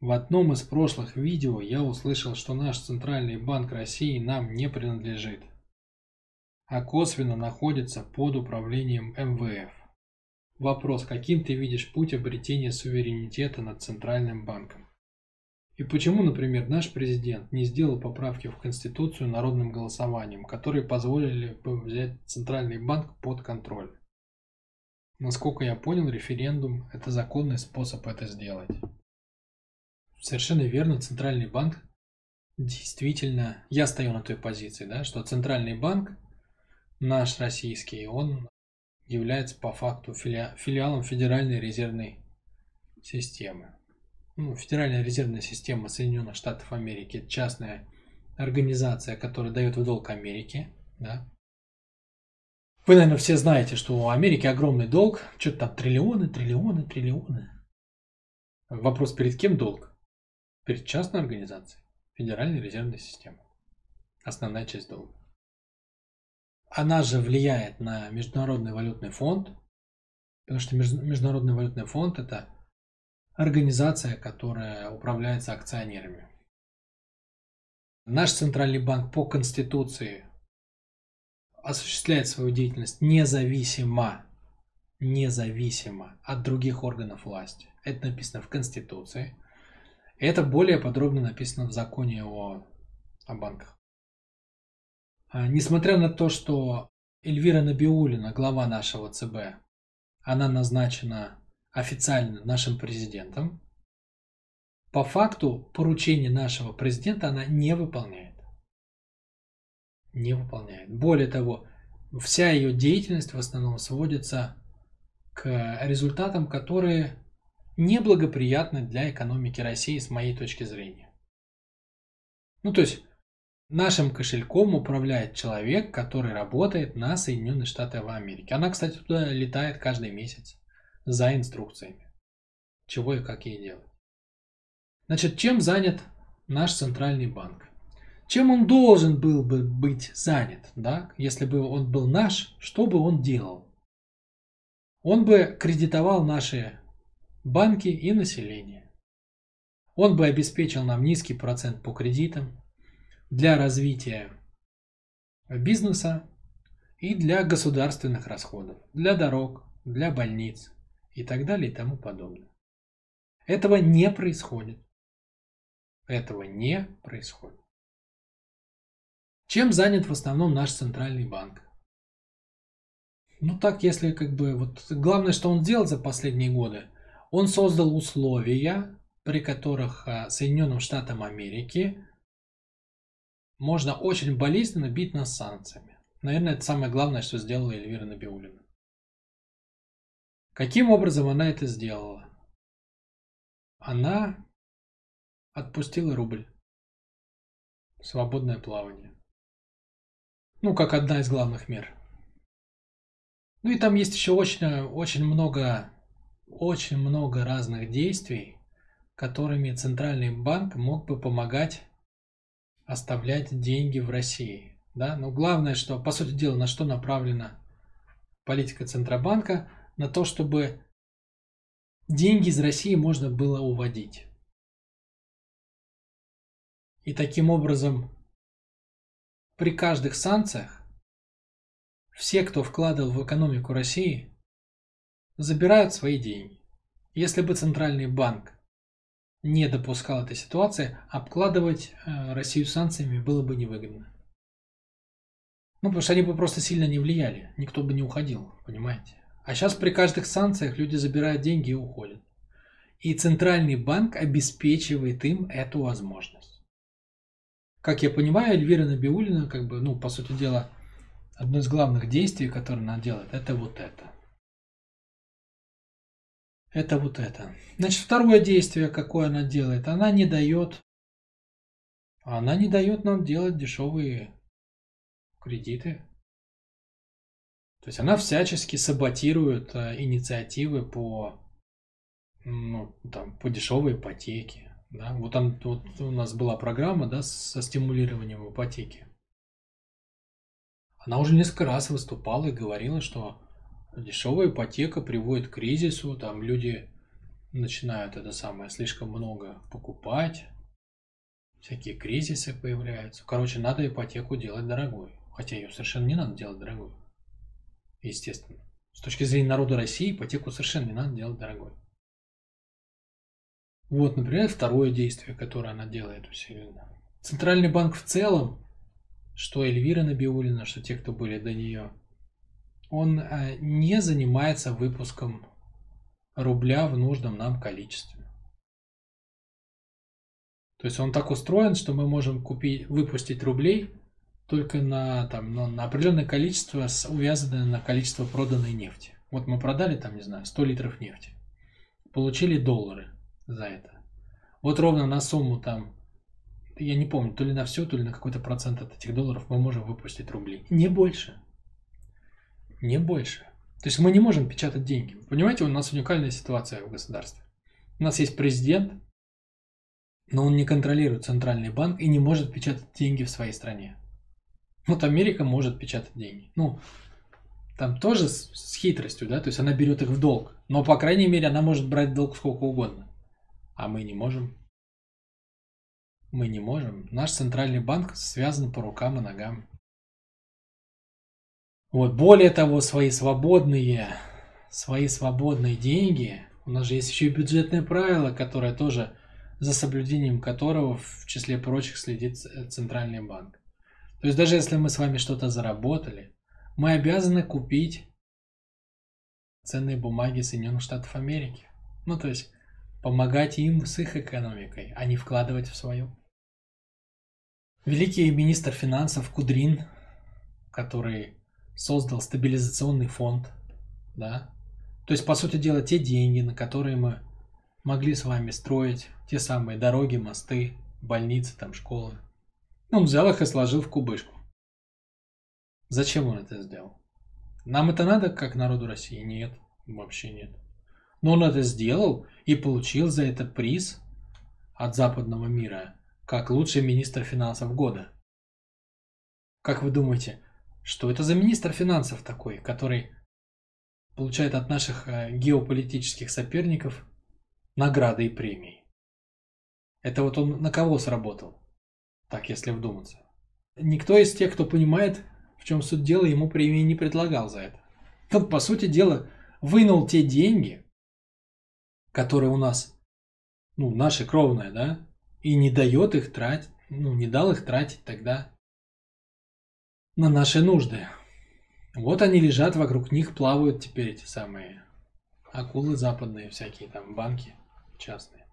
В одном из прошлых видео я услышал, что наш Центральный банк России нам не принадлежит, а косвенно находится под управлением МВФ. Вопрос, каким ты видишь путь обретения суверенитета над Центральным банком? И почему, например, наш президент не сделал поправки в Конституцию народным голосованием, которые позволили бы взять Центральный банк под контроль? Насколько я понял, референдум – это законный способ это сделать. Совершенно верно, Центральный банк действительно, я стою на той позиции, да, что Центральный банк, наш российский, он является по факту фили, филиалом Федеральной резервной системы. Ну, Федеральная резервная система Соединенных Штатов Америки – это частная организация, которая дает в долг Америке. Да? Вы, наверное, все знаете, что у Америки огромный долг. Что-то там триллионы, триллионы, триллионы. Вопрос, перед кем долг? Перед частной организацией Федеральной резервной системы. Основная часть долга. Она же влияет на Международный валютный фонд, потому что Международный валютный фонд это организация, которая управляется акционерами. Наш Центральный банк по Конституции осуществляет свою деятельность независимо, независимо от других органов власти. Это написано в Конституции – это более подробно написано в законе о, о банках. А, несмотря на то, что Эльвира Набиулина, глава нашего ЦБ, она назначена официально нашим президентом, по факту поручение нашего президента она не выполняет. Не выполняет. Более того, вся ее деятельность в основном сводится к результатам, которые неблагоприятны для экономики России с моей точки зрения. Ну, то есть, нашим кошельком управляет человек, который работает на Соединенные Штаты Америки. Она, кстати, туда летает каждый месяц за инструкциями, чего и как ей делать. Значит, чем занят наш центральный банк? Чем он должен был бы быть занят, да? Если бы он был наш, что бы он делал? Он бы кредитовал наши банки и население. Он бы обеспечил нам низкий процент по кредитам для развития бизнеса и для государственных расходов, для дорог, для больниц и так далее и тому подобное. Этого не происходит. Этого не происходит. Чем занят в основном наш центральный банк? Ну так, если как бы вот главное, что он сделал за последние годы, он создал условия, при которых а, Соединенным Штатам Америки можно очень болезненно бить нас санкциями. Наверное, это самое главное, что сделала Эльвира Набиулина. Каким образом она это сделала? Она отпустила рубль. Свободное плавание. Ну, как одна из главных мер. Ну и там есть еще очень, очень много очень много разных действий, которыми Центральный банк мог бы помогать оставлять деньги в России. Да? Но главное, что, по сути дела, на что направлена политика Центробанка, на то, чтобы деньги из России можно было уводить. И таким образом при каждых санкциях все, кто вкладывал в экономику России, забирают свои деньги. Если бы Центральный банк не допускал этой ситуации, обкладывать э, Россию санкциями было бы невыгодно. Ну, потому что они бы просто сильно не влияли, никто бы не уходил, понимаете? А сейчас при каждых санкциях люди забирают деньги и уходят. И Центральный банк обеспечивает им эту возможность. Как я понимаю, Эльвира Набиулина, как бы, ну, по сути дела, одно из главных действий, которое она делает, это вот это. Это вот это. Значит, второе действие, какое она делает, она не дает, она не дает нам делать дешевые кредиты. То есть она всячески саботирует э, инициативы по, ну, там, по дешевой ипотеке. Да? Вот, он, вот у нас была программа да, со стимулированием ипотеки. Она уже несколько раз выступала и говорила, что Дешевая ипотека приводит к кризису, там люди начинают это самое слишком много покупать, всякие кризисы появляются. Короче, надо ипотеку делать дорогой. Хотя ее совершенно не надо делать дорогой. Естественно. С точки зрения народа России ипотеку совершенно не надо делать дорогой. Вот, например, второе действие, которое она делает усиленно. Центральный банк в целом, что Эльвира Набиулина, что те, кто были до нее, он э, не занимается выпуском рубля в нужном нам количестве. То есть он так устроен, что мы можем купить, выпустить рублей только на, там, на, на определенное количество, увязанное на количество проданной нефти. Вот мы продали там, не знаю, 100 литров нефти. Получили доллары за это. Вот ровно на сумму там, я не помню, то ли на все, то ли на какой-то процент от этих долларов мы можем выпустить рубли. Не больше. Не больше. То есть мы не можем печатать деньги. Понимаете, у нас уникальная ситуация в государстве. У нас есть президент, но он не контролирует центральный банк и не может печатать деньги в своей стране. Вот Америка может печатать деньги. Ну, там тоже с, с хитростью, да, то есть она берет их в долг. Но, по крайней мере, она может брать долг сколько угодно. А мы не можем. Мы не можем. Наш центральный банк связан по рукам и ногам. Вот, более того, свои свободные, свои свободные деньги, у нас же есть еще и бюджетное правило, которое тоже, за соблюдением которого, в числе прочих, следит Центральный банк. То есть даже если мы с вами что-то заработали, мы обязаны купить ценные бумаги Соединенных Штатов Америки. Ну, то есть помогать им с их экономикой, а не вкладывать в свою. Великий министр финансов Кудрин, который создал стабилизационный фонд, да, то есть, по сути дела, те деньги, на которые мы могли с вами строить те самые дороги, мосты, больницы, там, школы. Он взял их и сложил в кубышку. Зачем он это сделал? Нам это надо, как народу России? Нет, вообще нет. Но он это сделал и получил за это приз от западного мира, как лучший министр финансов года. Как вы думаете, что это за министр финансов такой, который получает от наших э, геополитических соперников награды и премии. Это вот он на кого сработал? Так, если вдуматься. Никто из тех, кто понимает, в чем суть дела, ему премии не предлагал за это. Он, по сути дела, вынул те деньги, которые у нас, ну, наши кровные, да, и не дает их тратить, ну, не дал их тратить тогда на наши нужды. Вот они лежат, вокруг них плавают теперь эти самые акулы западные, всякие там банки частные.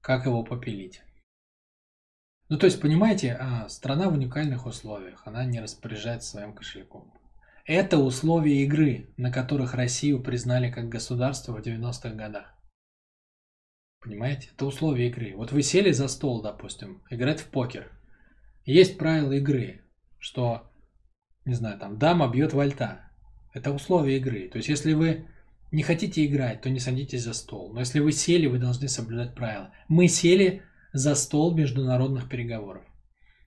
Как его попилить? Ну, то есть, понимаете, а, страна в уникальных условиях, она не распоряжается своим кошельком. Это условия игры, на которых Россию признали как государство в 90-х годах. Понимаете? Это условия игры. Вот вы сели за стол, допустим, играть в покер. Есть правила игры что, не знаю, там дама бьет вольта. Это условия игры. То есть, если вы не хотите играть, то не садитесь за стол. Но если вы сели, вы должны соблюдать правила. Мы сели за стол международных переговоров.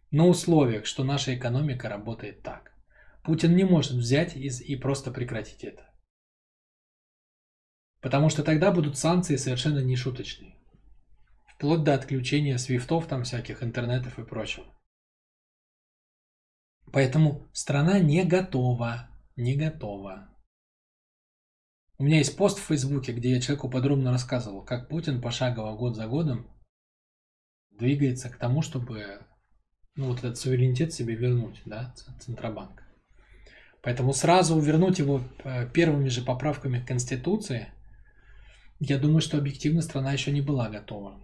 На условиях, что наша экономика работает так. Путин не может взять и просто прекратить это. Потому что тогда будут санкции совершенно нешуточные. Вплоть до отключения свифтов, там всяких интернетов и прочего. Поэтому страна не готова, не готова. У меня есть пост в Фейсбуке, где я человеку подробно рассказывал, как Путин пошагово год за годом двигается к тому, чтобы ну, вот этот суверенитет себе вернуть, да, Центробанк. Поэтому сразу вернуть его э, первыми же поправками к Конституции, я думаю, что объективно страна еще не была готова.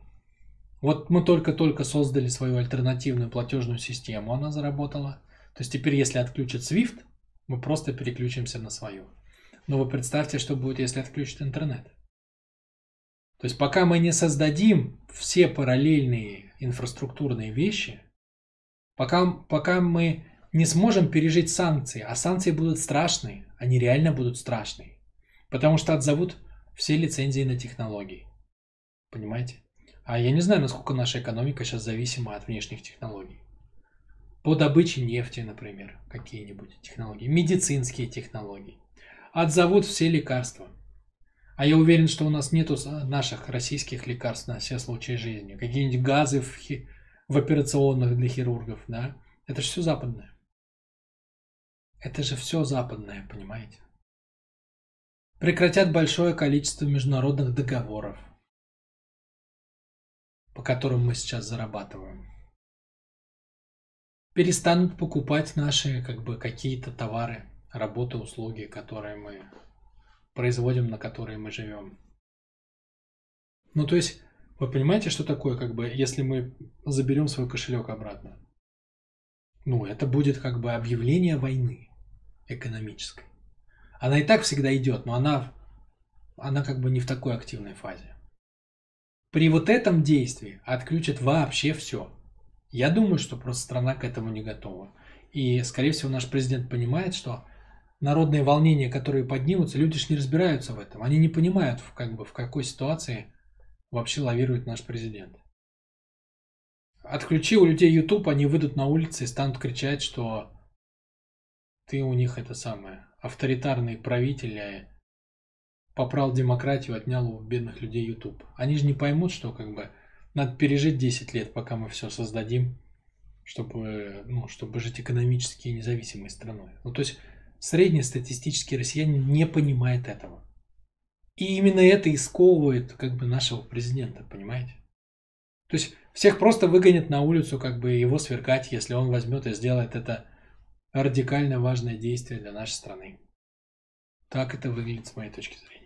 Вот мы только-только создали свою альтернативную платежную систему, она заработала. То есть теперь, если отключат SWIFT, мы просто переключимся на свою. Но вы представьте, что будет, если отключат интернет. То есть пока мы не создадим все параллельные инфраструктурные вещи, пока, пока мы не сможем пережить санкции, а санкции будут страшные, они реально будут страшные, потому что отзовут все лицензии на технологии. Понимаете? А я не знаю, насколько наша экономика сейчас зависима от внешних технологий по добыче нефти, например, какие-нибудь технологии, медицинские технологии. Отзовут все лекарства. А я уверен, что у нас нету наших российских лекарств на все случаи жизни. Какие-нибудь газы в, хи... в операционных для хирургов, да? Это же все западное. Это же все западное, понимаете? Прекратят большое количество международных договоров, по которым мы сейчас зарабатываем. Перестанут покупать наши как бы какие-то товары, работы, услуги, которые мы производим, на которые мы живем. Ну, то есть, вы понимаете, что такое, как бы, если мы заберем свой кошелек обратно? Ну, это будет как бы объявление войны экономической. Она и так всегда идет, но она, она как бы не в такой активной фазе. При вот этом действии отключат вообще все. Я думаю, что просто страна к этому не готова. И, скорее всего, наш президент понимает, что народные волнения, которые поднимутся, люди же не разбираются в этом. Они не понимают, в, как бы, в какой ситуации вообще лавирует наш президент. Отключи у людей YouTube, они выйдут на улицы и станут кричать, что ты у них это самое, авторитарный правитель а попрал демократию, отнял у бедных людей YouTube. Они же не поймут, что как бы надо пережить 10 лет, пока мы все создадим, чтобы, ну, чтобы жить экономически независимой страной. Ну, то есть среднестатистический россиянин не понимает этого. И именно это и сковывает как бы нашего президента, понимаете? То есть всех просто выгонят на улицу, как бы его свергать, если он возьмет и сделает это радикально важное действие для нашей страны. Так это выглядит с моей точки зрения.